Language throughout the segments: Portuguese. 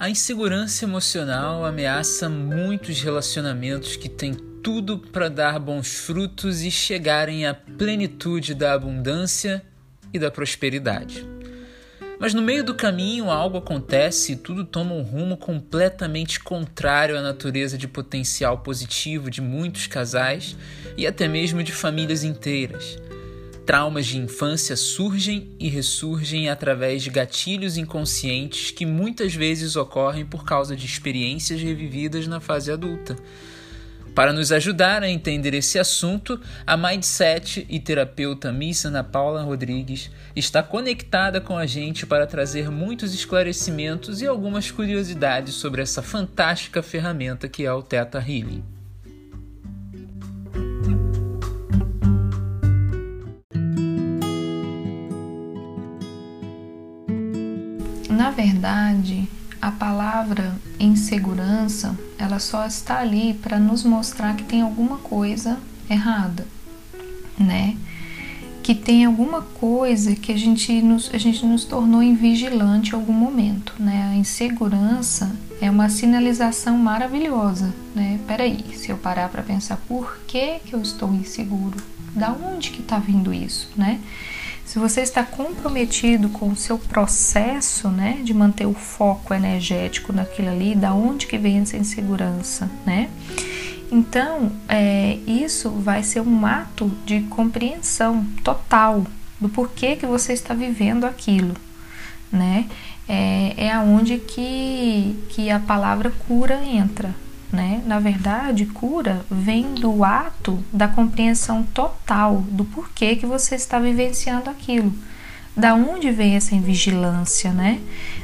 A insegurança emocional ameaça muitos relacionamentos que têm tudo para dar bons frutos e chegarem à plenitude da abundância e da prosperidade. Mas no meio do caminho algo acontece e tudo toma um rumo completamente contrário à natureza de potencial positivo de muitos casais e até mesmo de famílias inteiras. Traumas de infância surgem e ressurgem através de gatilhos inconscientes que muitas vezes ocorrem por causa de experiências revividas na fase adulta. Para nos ajudar a entender esse assunto, a Mindset e terapeuta Miss Ana Paula Rodrigues está conectada com a gente para trazer muitos esclarecimentos e algumas curiosidades sobre essa fantástica ferramenta que é o Theta Healing. Na verdade, a palavra insegurança, ela só está ali para nos mostrar que tem alguma coisa errada, né? Que tem alguma coisa que a gente nos, a gente nos tornou invigilante em algum momento, né? A insegurança é uma sinalização maravilhosa, né? Peraí, se eu parar para pensar por que que eu estou inseguro, da onde que está vindo isso, né? Se você está comprometido com o seu processo, né, de manter o foco energético naquilo ali, da onde que vem essa insegurança, né? Então, é, isso vai ser um ato de compreensão total do porquê que você está vivendo aquilo, né? É, é aonde que, que a palavra cura entra, né? Na verdade, cura vem do ato da compreensão total do porquê que você está vivenciando aquilo. Da onde vem essa invigilância, né?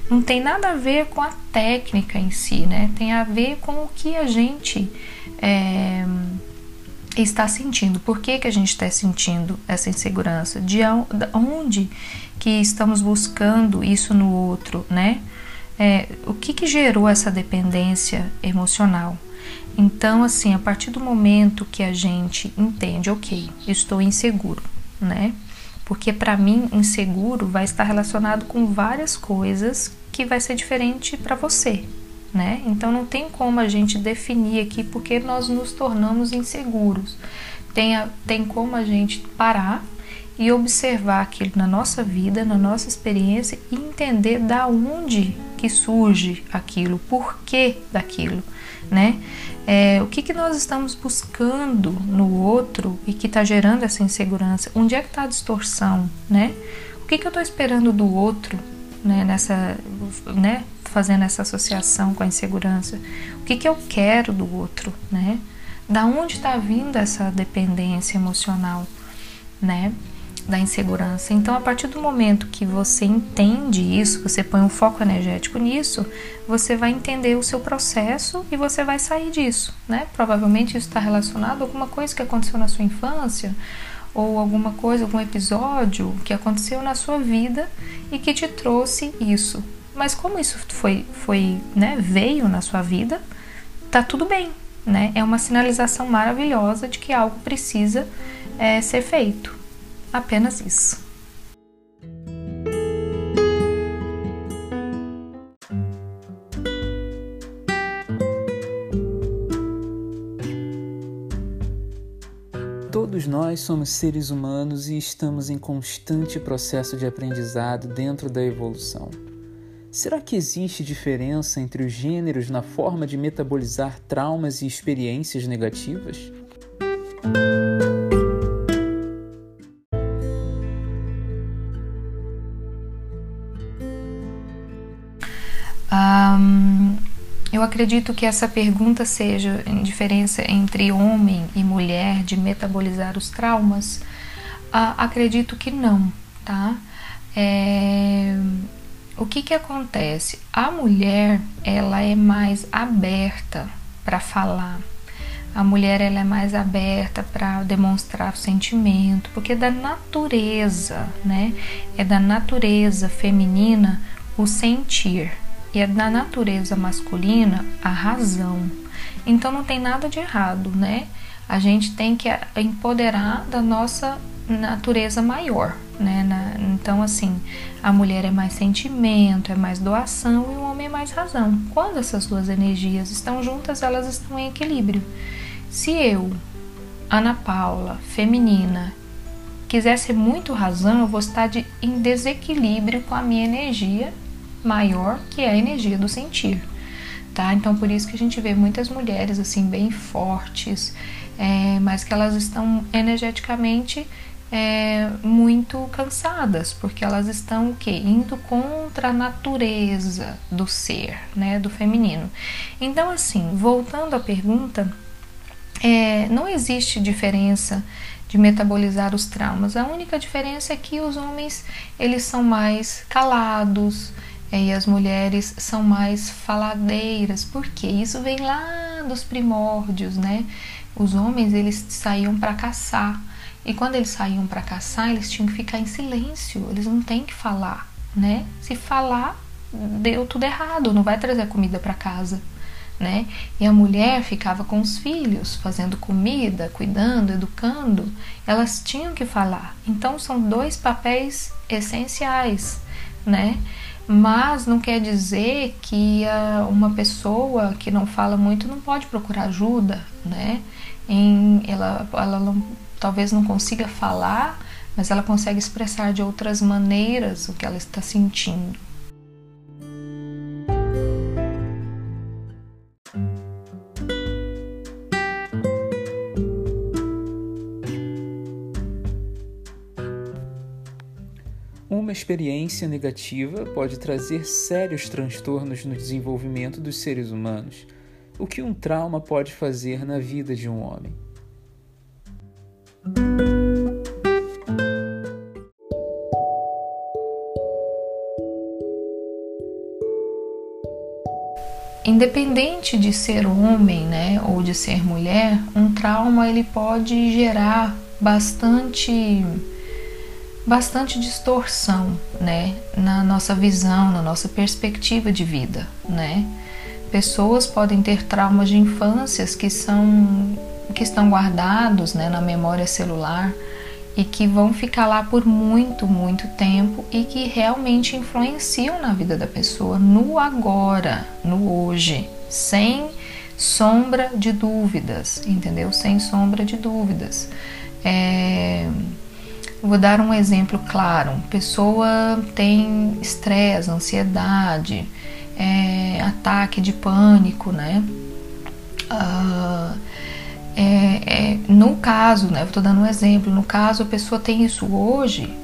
Não tem nada a ver com a técnica em si, né? Tem a ver com o que a gente é, está sentindo. Por que, que a gente está sentindo essa insegurança? De onde que estamos buscando isso no outro, né? É, o que, que gerou essa dependência emocional. Então, assim, a partir do momento que a gente entende, ok, estou inseguro, né? Porque para mim, inseguro vai estar relacionado com várias coisas que vai ser diferente para você, né? Então não tem como a gente definir aqui porque nós nos tornamos inseguros. Tem, a, tem como a gente parar e observar aquilo na nossa vida, na nossa experiência e entender da onde que surge aquilo, por que daquilo, né? É, o que, que nós estamos buscando no outro e que está gerando essa insegurança? Onde é que está a distorção, né? O que, que eu estou esperando do outro, né? Nessa, né? Fazendo essa associação com a insegurança. O que, que eu quero do outro, né? Da onde está vindo essa dependência emocional, né? Da insegurança. Então, a partir do momento que você entende isso, você põe um foco energético nisso, você vai entender o seu processo e você vai sair disso, né? Provavelmente isso está relacionado a alguma coisa que aconteceu na sua infância ou alguma coisa, algum episódio que aconteceu na sua vida e que te trouxe isso. Mas como isso foi, foi, né, veio na sua vida, tá tudo bem, né? É uma sinalização maravilhosa de que algo precisa é, ser feito. Apenas isso. Todos nós somos seres humanos e estamos em constante processo de aprendizado dentro da evolução. Será que existe diferença entre os gêneros na forma de metabolizar traumas e experiências negativas? Eu acredito que essa pergunta seja em diferença entre homem e mulher de metabolizar os traumas. Uh, acredito que não, tá? É, o que que acontece? A mulher ela é mais aberta para falar. A mulher ela é mais aberta para demonstrar sentimento, porque é da natureza, né? É da natureza feminina o sentir e é da natureza masculina a razão. Então não tem nada de errado, né? A gente tem que empoderar da nossa natureza maior, né? Na, então, assim, a mulher é mais sentimento, é mais doação e o homem é mais razão. Quando essas duas energias estão juntas, elas estão em equilíbrio. Se eu, Ana Paula, feminina, quiser ser muito razão, eu vou estar de, em desequilíbrio com a minha energia maior, que é a energia do sentir. Tá? Então por isso que a gente vê muitas mulheres assim bem fortes, é, mas que elas estão energeticamente é, muito cansadas, porque elas estão o quê? Indo contra a natureza do ser, né, do feminino. Então, assim, voltando à pergunta, é, não existe diferença de metabolizar os traumas. A única diferença é que os homens eles são mais calados e as mulheres são mais faladeiras, porque isso vem lá dos primórdios, né? Os homens eles saíam para caçar e quando eles saíam para caçar, eles tinham que ficar em silêncio, eles não têm que falar, né? Se falar, deu tudo errado, não vai trazer comida para casa, né? E a mulher ficava com os filhos, fazendo comida, cuidando, educando, elas tinham que falar. Então são dois papéis essenciais, né? Mas não quer dizer que uh, uma pessoa que não fala muito não pode procurar ajuda, né? Em, ela, ela não talvez não consiga falar, mas ela consegue expressar de outras maneiras o que ela está sentindo. Experiência negativa pode trazer sérios transtornos no desenvolvimento dos seres humanos. O que um trauma pode fazer na vida de um homem? Independente de ser homem, né, ou de ser mulher, um trauma ele pode gerar bastante bastante distorção, né, na nossa visão, na nossa perspectiva de vida, né? Pessoas podem ter traumas de infâncias que são que estão guardados né, na memória celular e que vão ficar lá por muito, muito tempo e que realmente influenciam na vida da pessoa no agora, no hoje, sem sombra de dúvidas, entendeu? Sem sombra de dúvidas. É... Vou dar um exemplo claro: pessoa tem estresse, ansiedade, é... ataque de pânico, né? Uh é, é, no caso, né, estou dando um exemplo, no caso a pessoa tem isso hoje,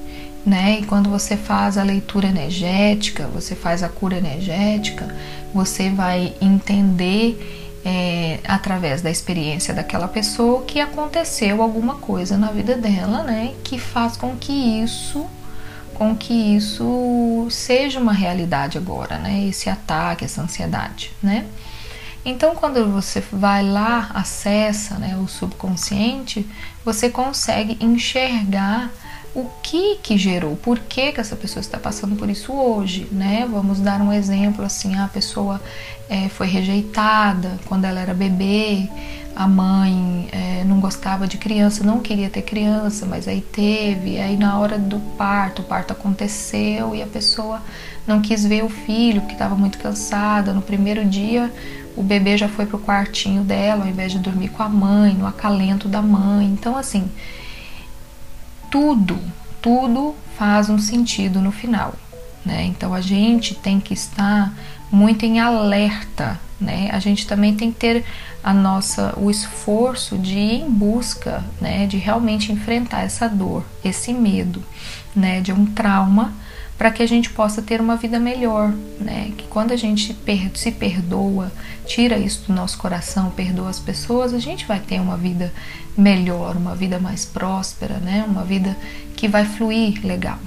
né, e quando você faz a leitura energética, você faz a cura energética, você vai entender é, através da experiência daquela pessoa que aconteceu alguma coisa na vida dela, né, que faz com que isso com que isso seja uma realidade agora, né? Esse ataque, essa ansiedade, né? Então, quando você vai lá, acessa né, o subconsciente, você consegue enxergar o que que gerou, por que, que essa pessoa está passando por isso hoje, né? Vamos dar um exemplo assim, a pessoa é, foi rejeitada quando ela era bebê, a mãe é, não gostava de criança, não queria ter criança, mas aí teve, aí na hora do parto, o parto aconteceu e a pessoa não quis ver o filho, porque estava muito cansada, no primeiro dia o bebê já foi pro quartinho dela, ao invés de dormir com a mãe, no acalento da mãe. Então, assim, tudo, tudo faz um sentido no final, né? Então, a gente tem que estar muito em alerta, né? A gente também tem que ter a nossa o esforço de ir em busca, né, de realmente enfrentar essa dor, esse medo, né, de um trauma para que a gente possa ter uma vida melhor, né? Que quando a gente se perdoa, tira isso do nosso coração, perdoa as pessoas, a gente vai ter uma vida melhor, uma vida mais próspera, né? Uma vida que vai fluir legal.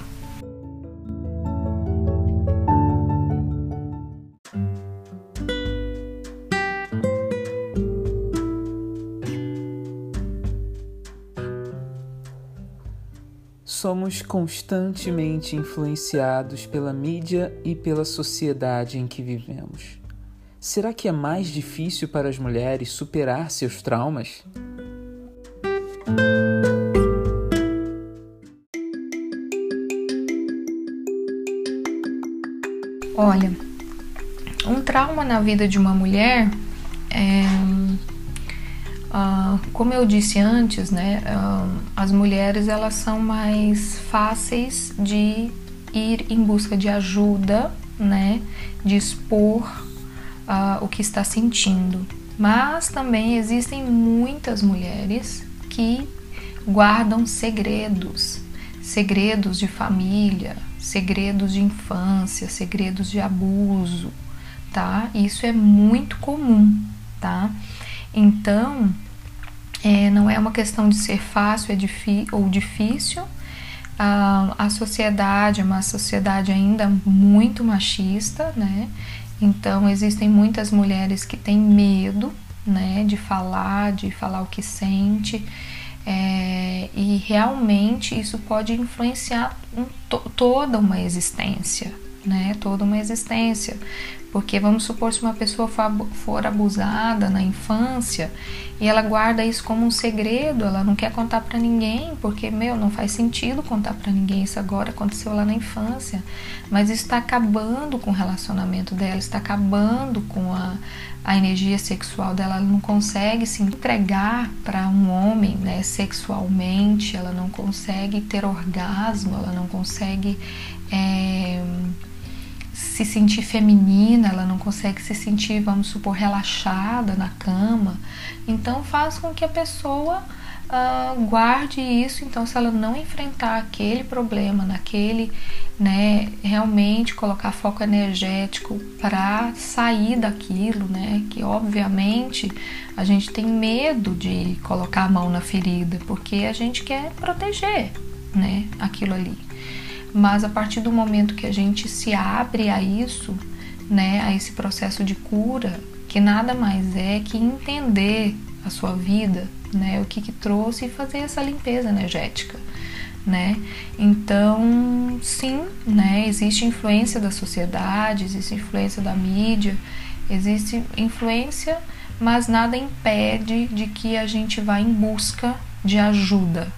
Somos constantemente influenciados pela mídia e pela sociedade em que vivemos. Será que é mais difícil para as mulheres superar seus traumas? Olha, um trauma na vida de uma mulher é, ah, como eu disse antes, né? Ah, as mulheres elas são mais fáceis de ir em busca de ajuda, né, de expor uh, o que está sentindo. Mas também existem muitas mulheres que guardam segredos, segredos de família, segredos de infância, segredos de abuso, tá? Isso é muito comum, tá? Então, é, não é uma questão de ser fácil é ou difícil. Ah, a sociedade é uma sociedade ainda muito machista, né? Então, existem muitas mulheres que têm medo, né, de falar, de falar o que sente. É, e realmente isso pode influenciar um, to, toda uma existência, né? Toda uma existência. Porque vamos supor se uma pessoa for, abusada na infância e ela guarda isso como um segredo, ela não quer contar para ninguém, porque meu, não faz sentido contar para ninguém isso agora aconteceu lá na infância, mas isso está acabando com o relacionamento dela, está acabando com a, a energia sexual dela, ela não consegue se entregar para um homem, né, sexualmente, ela não consegue ter orgasmo, ela não consegue é, se sentir feminina, ela não consegue se sentir, vamos supor, relaxada na cama. Então faz com que a pessoa uh, guarde isso. Então, se ela não enfrentar aquele problema, naquele, né, realmente colocar foco energético para sair daquilo, né, que obviamente a gente tem medo de colocar a mão na ferida, porque a gente quer proteger, né, aquilo ali. Mas a partir do momento que a gente se abre a isso, né, a esse processo de cura, que nada mais é que entender a sua vida, né, o que, que trouxe e fazer essa limpeza energética, né? Então, sim, né, existe influência da sociedade, existe influência da mídia, existe influência, mas nada impede de que a gente vá em busca de ajuda,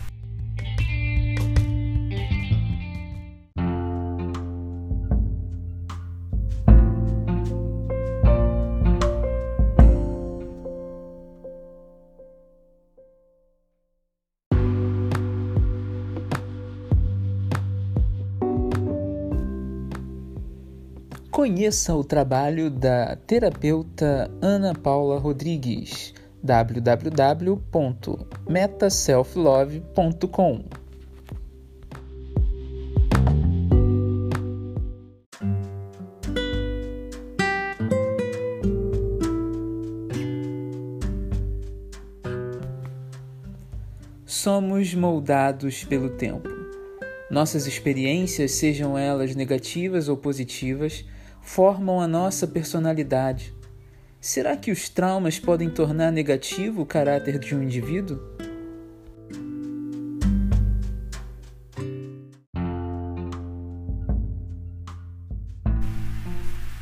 Conheça o trabalho da terapeuta Ana Paula Rodrigues www.metaselflove.com Somos moldados pelo tempo. Nossas experiências, sejam elas negativas ou positivas, formam a nossa personalidade. Será que os traumas podem tornar negativo o caráter de um indivíduo?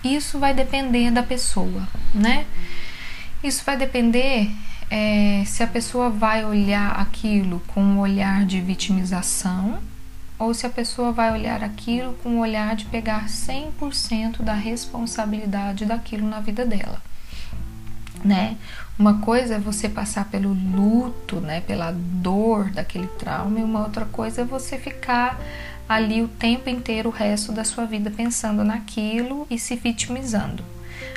Isso vai depender da pessoa, né? Isso vai depender é, se a pessoa vai olhar aquilo com um olhar de vitimização ou se a pessoa vai olhar aquilo com o olhar de pegar 100% da responsabilidade daquilo na vida dela. Né? Uma coisa é você passar pelo luto, né, pela dor daquele trauma, e uma outra coisa é você ficar ali o tempo inteiro, o resto da sua vida pensando naquilo e se vitimizando.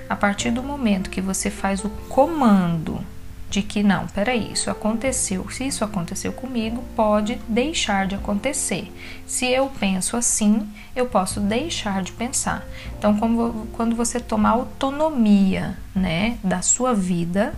A partir do momento que você faz o comando de que não, peraí, isso aconteceu. Se isso aconteceu comigo, pode deixar de acontecer. Se eu penso assim, eu posso deixar de pensar. Então, como, quando você toma autonomia, né, da sua vida,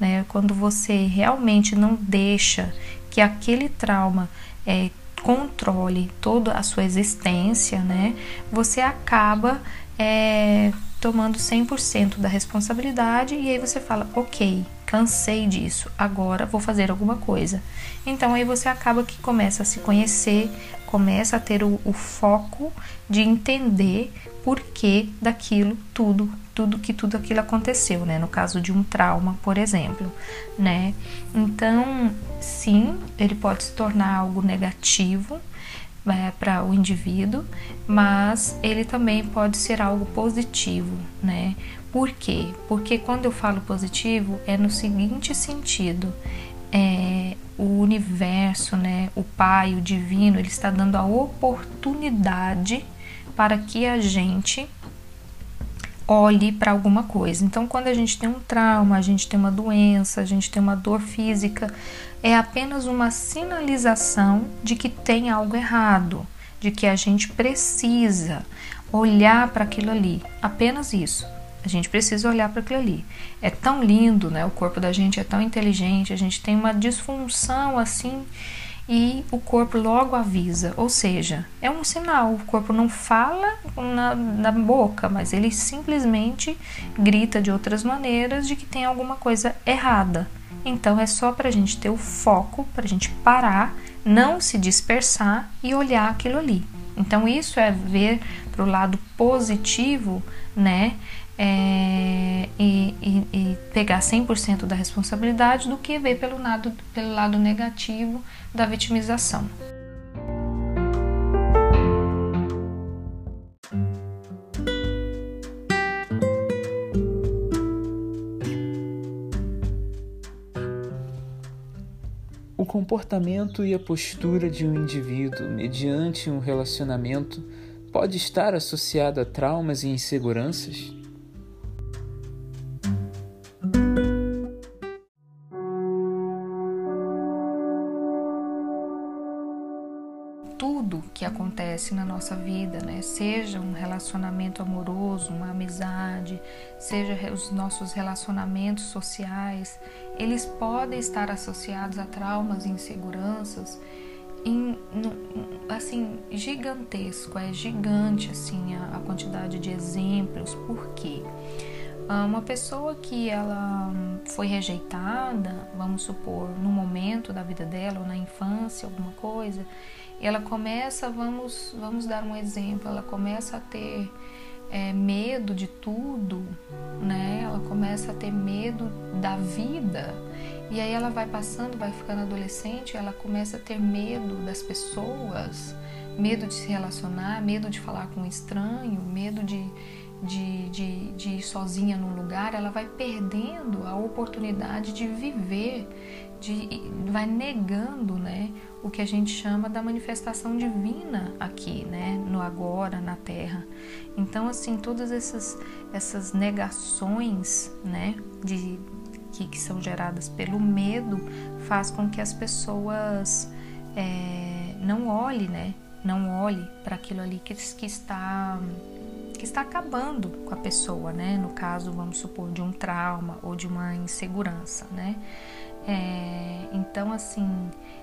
né, quando você realmente não deixa que aquele trauma é, controle toda a sua existência, né, você acaba é, tomando 100% da responsabilidade e aí você fala, ok, cansei disso, agora vou fazer alguma coisa. Então aí você acaba que começa a se conhecer, começa a ter o, o foco de entender por que daquilo tudo, tudo que tudo aquilo aconteceu, né? No caso de um trauma, por exemplo, né? Então, sim, ele pode se tornar algo negativo, é, para o indivíduo, mas ele também pode ser algo positivo, né? Por quê? Porque quando eu falo positivo é no seguinte sentido: é, o universo, né, o Pai, o Divino, ele está dando a oportunidade para que a gente olhe para alguma coisa. Então, quando a gente tem um trauma, a gente tem uma doença, a gente tem uma dor física, é apenas uma sinalização de que tem algo errado, de que a gente precisa olhar para aquilo ali. Apenas isso. A gente precisa olhar para aquilo ali. É tão lindo, né? O corpo da gente é tão inteligente, a gente tem uma disfunção assim e o corpo logo avisa. Ou seja, é um sinal. O corpo não fala na, na boca, mas ele simplesmente grita de outras maneiras de que tem alguma coisa errada. Então é só para a gente ter o foco, para a gente parar, não se dispersar e olhar aquilo ali. Então isso é ver para o lado positivo, né? É, e, e, e, pegar 100% da responsabilidade do que ver pelo lado, pelo lado negativo da vitimização. O comportamento e a postura de um indivíduo mediante um relacionamento pode estar associado a traumas e inseguranças? Acontece na nossa vida, né? Seja um relacionamento amoroso, uma amizade, seja os nossos relacionamentos sociais, eles podem estar associados a traumas e inseguranças em, assim gigantesco, é gigante assim a, a quantidade de exemplos. Por quê? Ah, uma pessoa que ela foi rejeitada, vamos supor, no momento da vida dela ou na infância, alguma coisa, ela começa, vamos, vamos dar um exemplo, ela começa a ter é, medo de tudo, né? Ela começa a ter medo da vida. E aí ela vai passando, vai ficando adolescente, ela começa a ter medo das pessoas, medo de se relacionar, medo de falar com um estranho, medo de, de, de, de ir sozinha num lugar, ela vai perdendo a oportunidade de viver, de, vai negando né, o que a gente chama da manifestação divina aqui, né, no agora, na Terra. Então, assim, todas essas, essas negações né, de, que, que são geradas pelo medo faz com que as pessoas é, não olhem, né, não olhe para aquilo ali que, que está que está acabando com a pessoa, né? No caso, vamos supor, de um trauma ou de uma insegurança, né? É, então, assim,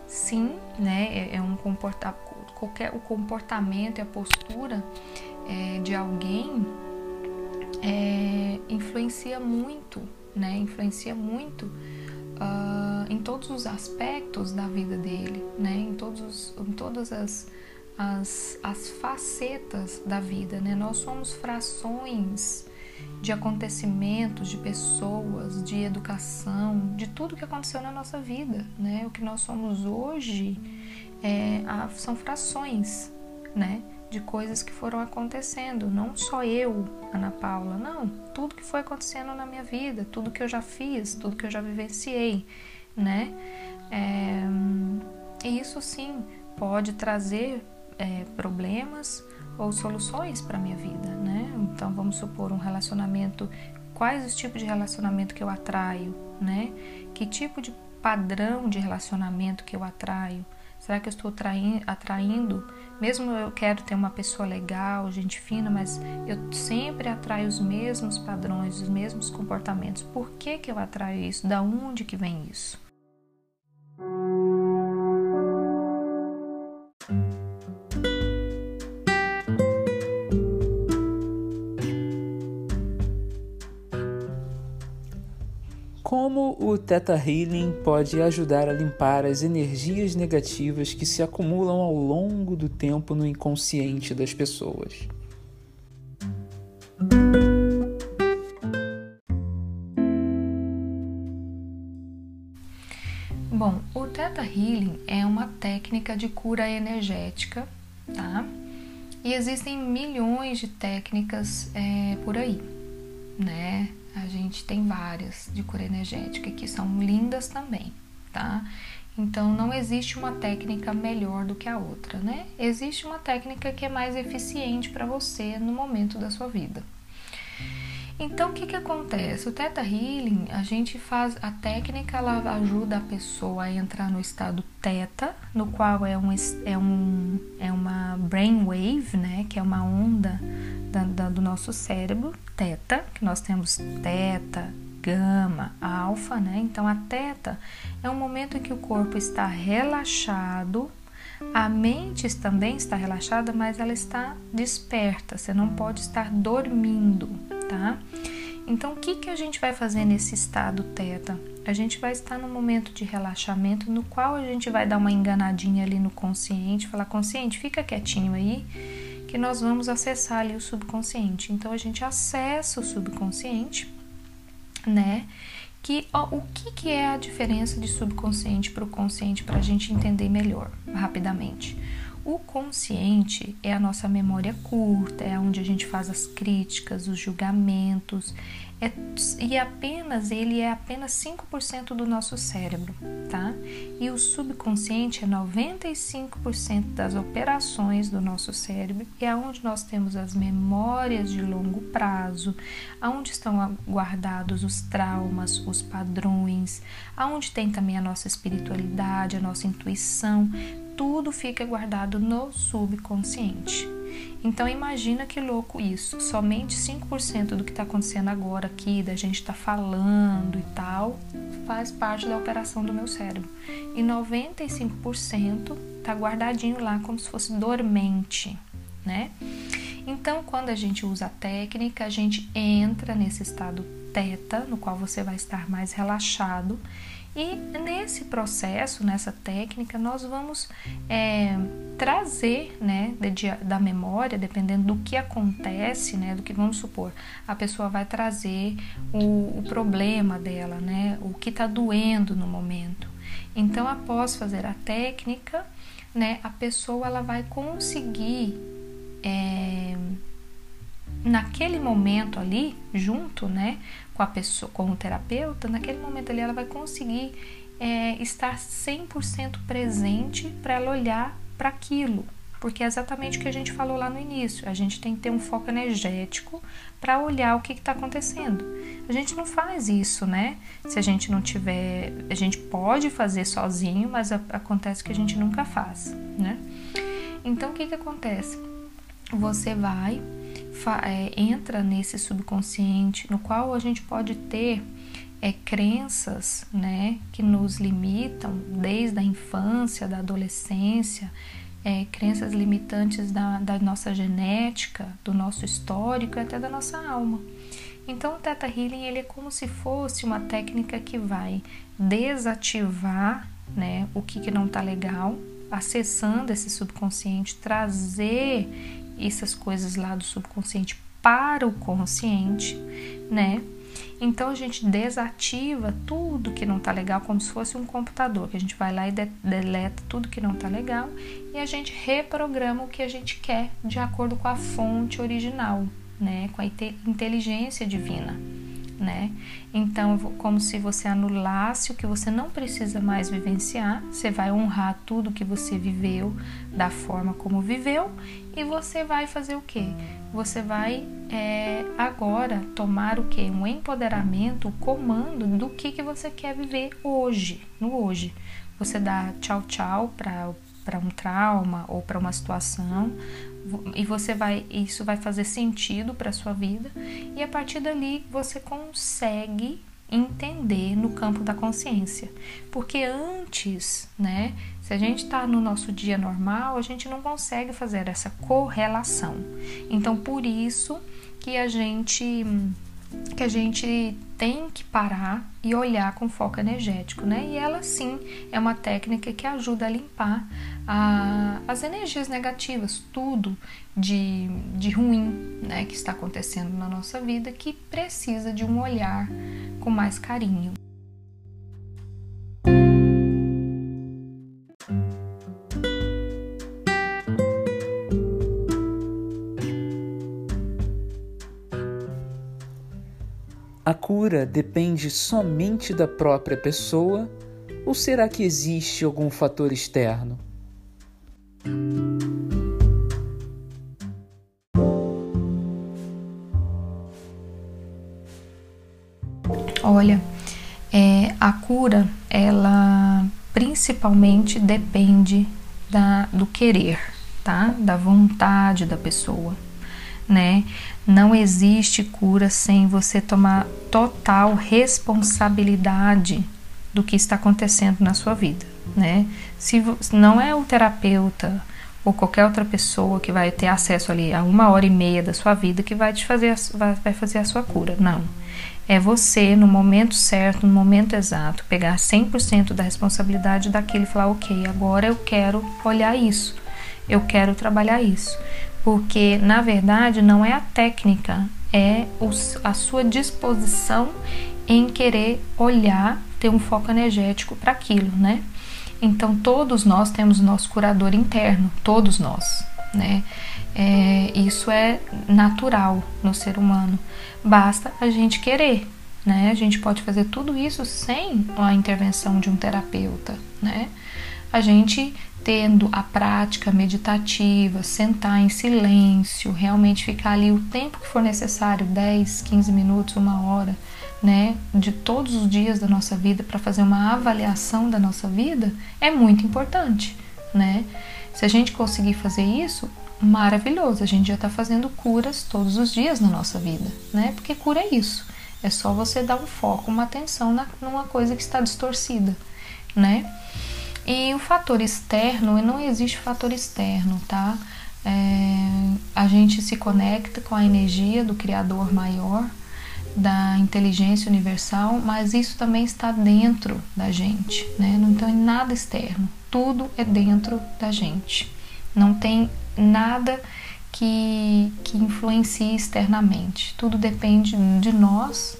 sim, né? É, é um comporta qualquer o comportamento e a postura é, de alguém é, influencia muito, né? Influencia muito uh, em todos os aspectos da vida dele, né? Em todos, em todas as as, as facetas da vida, né? Nós somos frações de acontecimentos, de pessoas, de educação, de tudo que aconteceu na nossa vida, né? O que nós somos hoje é, são frações, né? De coisas que foram acontecendo, não só eu, Ana Paula, não, tudo que foi acontecendo na minha vida, tudo que eu já fiz, tudo que eu já vivenciei, né? É, e isso sim pode trazer é, problemas ou soluções para minha vida, né? Então vamos supor um relacionamento, quais os tipos de relacionamento que eu atraio, né? Que tipo de padrão de relacionamento que eu atraio? Será que eu estou atraindo, mesmo eu quero ter uma pessoa legal, gente fina, mas eu sempre atraio os mesmos padrões, os mesmos comportamentos. Por que, que eu atraio isso? Da onde que vem isso? O Theta Healing pode ajudar a limpar as energias negativas que se acumulam ao longo do tempo no inconsciente das pessoas? Bom, o Theta Healing é uma técnica de cura energética, tá? E existem milhões de técnicas é, por aí, né? A gente tem várias de cura energética que são lindas também, tá? Então não existe uma técnica melhor do que a outra, né? Existe uma técnica que é mais eficiente para você no momento da sua vida. Então, o que, que acontece? O Theta Healing, a gente faz a técnica, ela ajuda a pessoa a entrar no estado Theta, no qual é, um, é, um, é uma brainwave, né? Que é uma onda da, da, do nosso cérebro, Theta, que nós temos Theta, Gama, Alfa, né? Então, a Theta é um momento em que o corpo está relaxado, a mente também está relaxada, mas ela está desperta, você não pode estar dormindo, tá? Então, o que, que a gente vai fazer nesse estado teta? A gente vai estar num momento de relaxamento no qual a gente vai dar uma enganadinha ali no consciente, falar: consciente, fica quietinho aí, que nós vamos acessar ali o subconsciente. Então, a gente acessa o subconsciente, né? Que, ó, o que, que é a diferença de subconsciente para o consciente para a gente entender melhor, rapidamente? O consciente é a nossa memória curta, é onde a gente faz as críticas, os julgamentos, é, e apenas ele é apenas 5% do nosso cérebro, tá? E o subconsciente é 95% das operações do nosso cérebro, e é onde nós temos as memórias de longo prazo, aonde estão guardados os traumas, os padrões, aonde tem também a nossa espiritualidade, a nossa intuição, tudo fica guardado no subconsciente. Então imagina que louco isso. Somente 5% do que está acontecendo agora aqui, da gente estar tá falando e tal, faz parte da operação do meu cérebro. E 95% está guardadinho lá como se fosse dormente, né? Então, quando a gente usa a técnica, a gente entra nesse estado teta, no qual você vai estar mais relaxado e nesse processo, nessa técnica, nós vamos é, trazer né, de, da memória, dependendo do que acontece, né, do que vamos supor, a pessoa vai trazer o, o problema dela, né, o que está doendo no momento. Então, após fazer a técnica, né, a pessoa ela vai conseguir é, naquele momento ali, junto, né, com a pessoa, com o terapeuta, naquele momento ali ela vai conseguir é, estar 100% presente para ela olhar para aquilo, porque é exatamente o que a gente falou lá no início. A gente tem que ter um foco energético para olhar o que está acontecendo. A gente não faz isso, né? Se a gente não tiver, a gente pode fazer sozinho, mas a, acontece que a gente nunca faz, né? Então o que que acontece? Você vai é, entra nesse subconsciente no qual a gente pode ter é, crenças né, que nos limitam desde a infância, da adolescência, é, crenças limitantes da, da nossa genética, do nosso histórico e até da nossa alma. Então, o Theta Healing ele é como se fosse uma técnica que vai desativar né, o que, que não está legal, acessando esse subconsciente, trazer essas coisas lá do subconsciente para o consciente, né? Então a gente desativa tudo que não tá legal, como se fosse um computador, que a gente vai lá e de deleta tudo que não tá legal e a gente reprograma o que a gente quer de acordo com a fonte original, né? Com a inteligência divina né? Então, como se você anulasse o que você não precisa mais vivenciar, você vai honrar tudo que você viveu da forma como viveu e você vai fazer o que? Você vai é, agora tomar o que? Um empoderamento, o comando do que, que você quer viver hoje, no hoje. Você dá tchau, tchau para um trauma ou para uma situação e você vai isso vai fazer sentido para sua vida e a partir dali você consegue entender no campo da consciência porque antes né se a gente está no nosso dia normal a gente não consegue fazer essa correlação então por isso que a gente que a gente tem que parar e olhar com foco energético, né? E ela sim é uma técnica que ajuda a limpar a, as energias negativas, tudo de, de ruim, né, que está acontecendo na nossa vida que precisa de um olhar com mais carinho. Cura depende somente da própria pessoa ou será que existe algum fator externo? Olha, é, a cura, ela principalmente depende da, do querer, tá? Da vontade da pessoa, né? Não existe cura sem você tomar total responsabilidade do que está acontecendo na sua vida, né? Se não é o terapeuta ou qualquer outra pessoa que vai ter acesso ali a uma hora e meia da sua vida que vai te fazer vai, fazer a sua cura, não. É você no momento certo, no momento exato, pegar 100% da responsabilidade daquilo e falar, ok, agora eu quero olhar isso, eu quero trabalhar isso, porque na verdade não é a técnica, é a sua disposição em querer olhar, ter um foco energético para aquilo, né? Então todos nós temos nosso curador interno, todos nós, né? É, isso é natural no ser humano. Basta a gente querer, né? A gente pode fazer tudo isso sem a intervenção de um terapeuta, né? A gente tendo a prática meditativa, sentar em silêncio, realmente ficar ali o tempo que for necessário, 10, 15 minutos, uma hora, né, de todos os dias da nossa vida para fazer uma avaliação da nossa vida, é muito importante, né? Se a gente conseguir fazer isso, maravilhoso, a gente já está fazendo curas todos os dias na nossa vida, né? Porque cura é isso, é só você dar um foco, uma atenção na, numa coisa que está distorcida, né? E o fator externo, não existe fator externo, tá? É, a gente se conecta com a energia do Criador maior, da inteligência universal, mas isso também está dentro da gente, né? Não tem nada externo, tudo é dentro da gente. Não tem nada que, que influencie externamente. Tudo depende de nós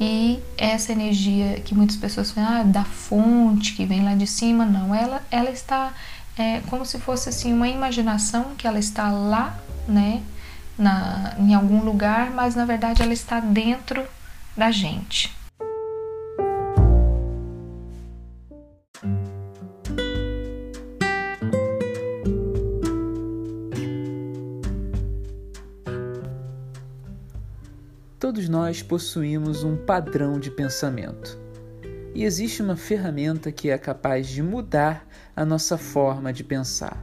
e essa energia que muitas pessoas falam ah, da fonte que vem lá de cima, não, ela, ela está é, como se fosse assim uma imaginação que ela está lá, né, na, em algum lugar, mas na verdade ela está dentro da gente. Todos nós possuímos um padrão de pensamento. E existe uma ferramenta que é capaz de mudar a nossa forma de pensar.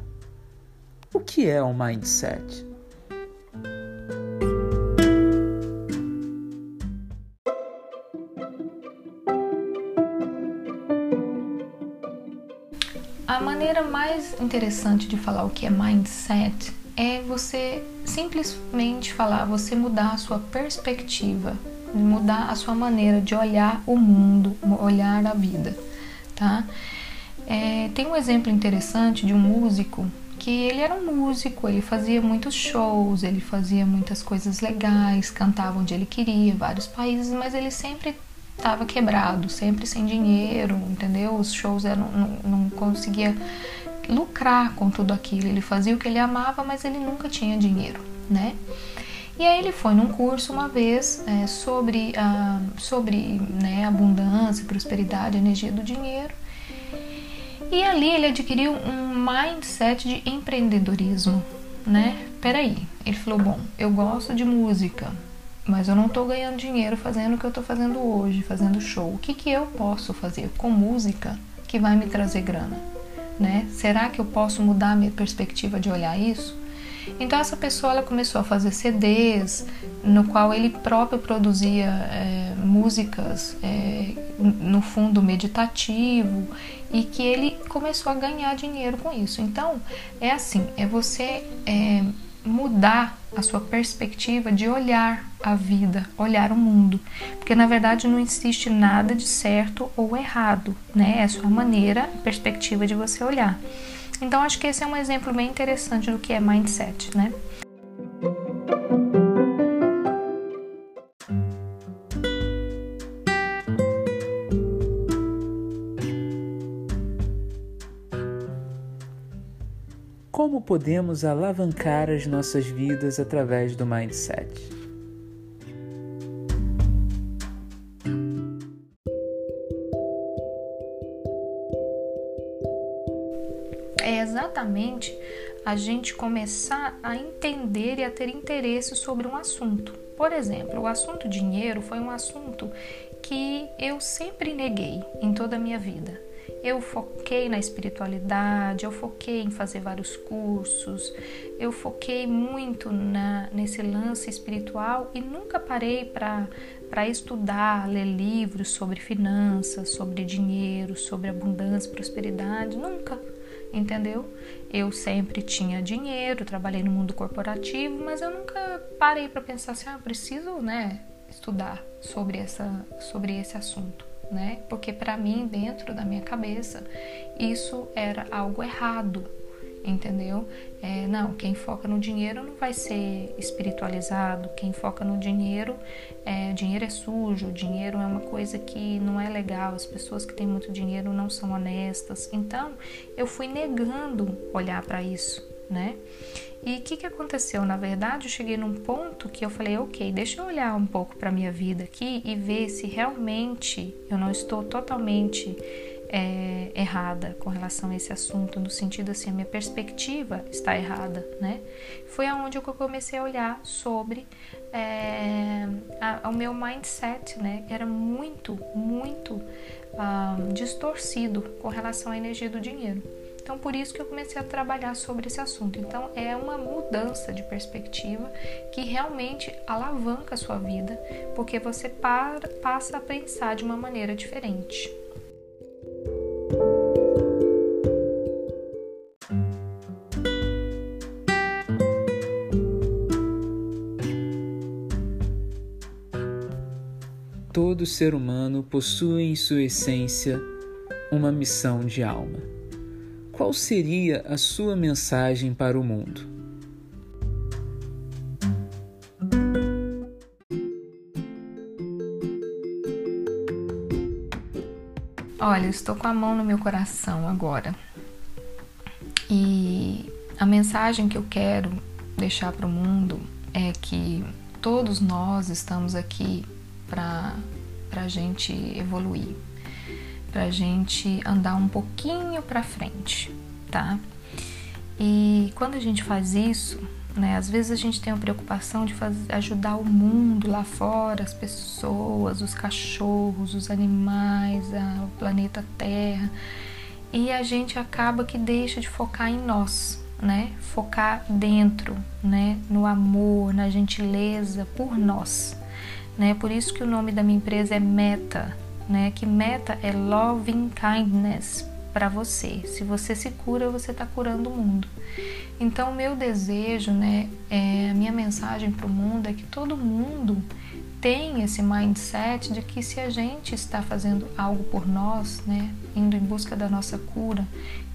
O que é o mindset? A maneira mais interessante de falar o que é mindset é você simplesmente falar, você mudar a sua perspectiva, mudar a sua maneira de olhar o mundo, olhar a vida, tá? É, tem um exemplo interessante de um músico que ele era um músico, ele fazia muitos shows, ele fazia muitas coisas legais, cantava onde ele queria, vários países, mas ele sempre estava quebrado, sempre sem dinheiro, entendeu? Os shows eram, não, não conseguia lucrar com tudo aquilo. Ele fazia o que ele amava, mas ele nunca tinha dinheiro, né? E aí ele foi num curso uma vez é, sobre, a, sobre né, abundância, prosperidade, energia do dinheiro. E ali ele adquiriu um mindset de empreendedorismo, né? Peraí, ele falou, bom, eu gosto de música, mas eu não estou ganhando dinheiro fazendo o que eu estou fazendo hoje, fazendo show. O que, que eu posso fazer com música que vai me trazer grana? Né? Será que eu posso mudar a minha perspectiva de olhar isso? Então essa pessoa ela começou a fazer CDs no qual ele próprio produzia é, músicas é, no fundo meditativo e que ele começou a ganhar dinheiro com isso. Então é assim, é você é, mudar a sua perspectiva de olhar a vida, olhar o mundo, porque na verdade não existe nada de certo ou errado, né? É a sua maneira, perspectiva de você olhar. Então acho que esse é um exemplo bem interessante do que é mindset, né? podemos alavancar as nossas vidas através do mindset. É exatamente a gente começar a entender e a ter interesse sobre um assunto. Por exemplo, o assunto dinheiro foi um assunto que eu sempre neguei em toda a minha vida. Eu foquei na espiritualidade, eu foquei em fazer vários cursos, eu foquei muito na, nesse lance espiritual e nunca parei para estudar, ler livros sobre finanças, sobre dinheiro, sobre abundância, prosperidade, nunca entendeu? Eu sempre tinha dinheiro, trabalhei no mundo corporativo, mas eu nunca parei para pensar assim, ah, preciso, né, estudar sobre essa sobre esse assunto, né? Porque para mim, dentro da minha cabeça, isso era algo errado, entendeu? É, não, quem foca no dinheiro não vai ser espiritualizado, quem foca no dinheiro, é, dinheiro é sujo, dinheiro é uma coisa que não é legal, as pessoas que têm muito dinheiro não são honestas. Então, eu fui negando olhar para isso, né? E o que, que aconteceu? Na verdade, eu cheguei num ponto que eu falei, ok, deixa eu olhar um pouco para minha vida aqui e ver se realmente eu não estou totalmente é, errada com relação a esse assunto, no sentido assim, a minha perspectiva está errada, né? Foi aonde eu comecei a olhar sobre é, a, o meu mindset, né? Era muito, muito ah, distorcido com relação à energia do dinheiro. Então, por isso que eu comecei a trabalhar sobre esse assunto. Então, é uma mudança de perspectiva que realmente alavanca a sua vida, porque você para, passa a pensar de uma maneira diferente. Todo ser humano possui em sua essência uma missão de alma. Qual seria a sua mensagem para o mundo? Olha, estou com a mão no meu coração agora. E a mensagem que eu quero deixar para o mundo é que todos nós estamos aqui para a gente evoluir, para a gente andar um pouquinho para frente, tá? E quando a gente faz isso, né, às vezes a gente tem a preocupação de fazer, ajudar o mundo lá fora, as pessoas, os cachorros, os animais, a, o planeta Terra, e a gente acaba que deixa de focar em nós, né? Focar dentro, né? No amor, na gentileza por nós né? Por isso que o nome da minha empresa é Meta, né? Que Meta é Loving Kindness para você. Se você se cura, você está curando o mundo. Então, meu desejo, né? É, a minha mensagem para o mundo é que todo mundo tem esse mindset de que se a gente está fazendo algo por nós, né, indo em busca da nossa cura,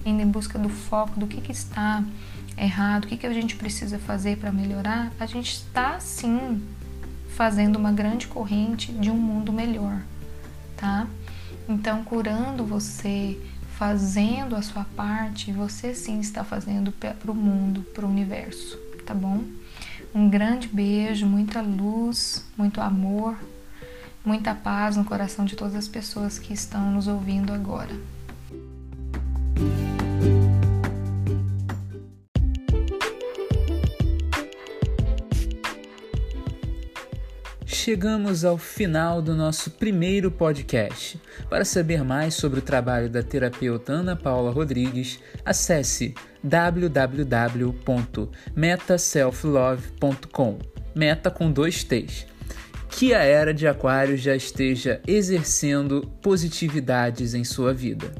indo em busca do foco do que, que está errado, o que, que a gente precisa fazer para melhorar, a gente está sim fazendo uma grande corrente de um mundo melhor, tá? Então, curando você, fazendo a sua parte, você sim está fazendo para o mundo, para o universo, tá bom? Um grande beijo, muita luz, muito amor, muita paz no coração de todas as pessoas que estão nos ouvindo agora. Chegamos ao final do nosso primeiro podcast. Para saber mais sobre o trabalho da terapeuta Ana Paula Rodrigues, acesse www.metaselflove.com. Meta com dois T's. Que a era de Aquário já esteja exercendo positividades em sua vida.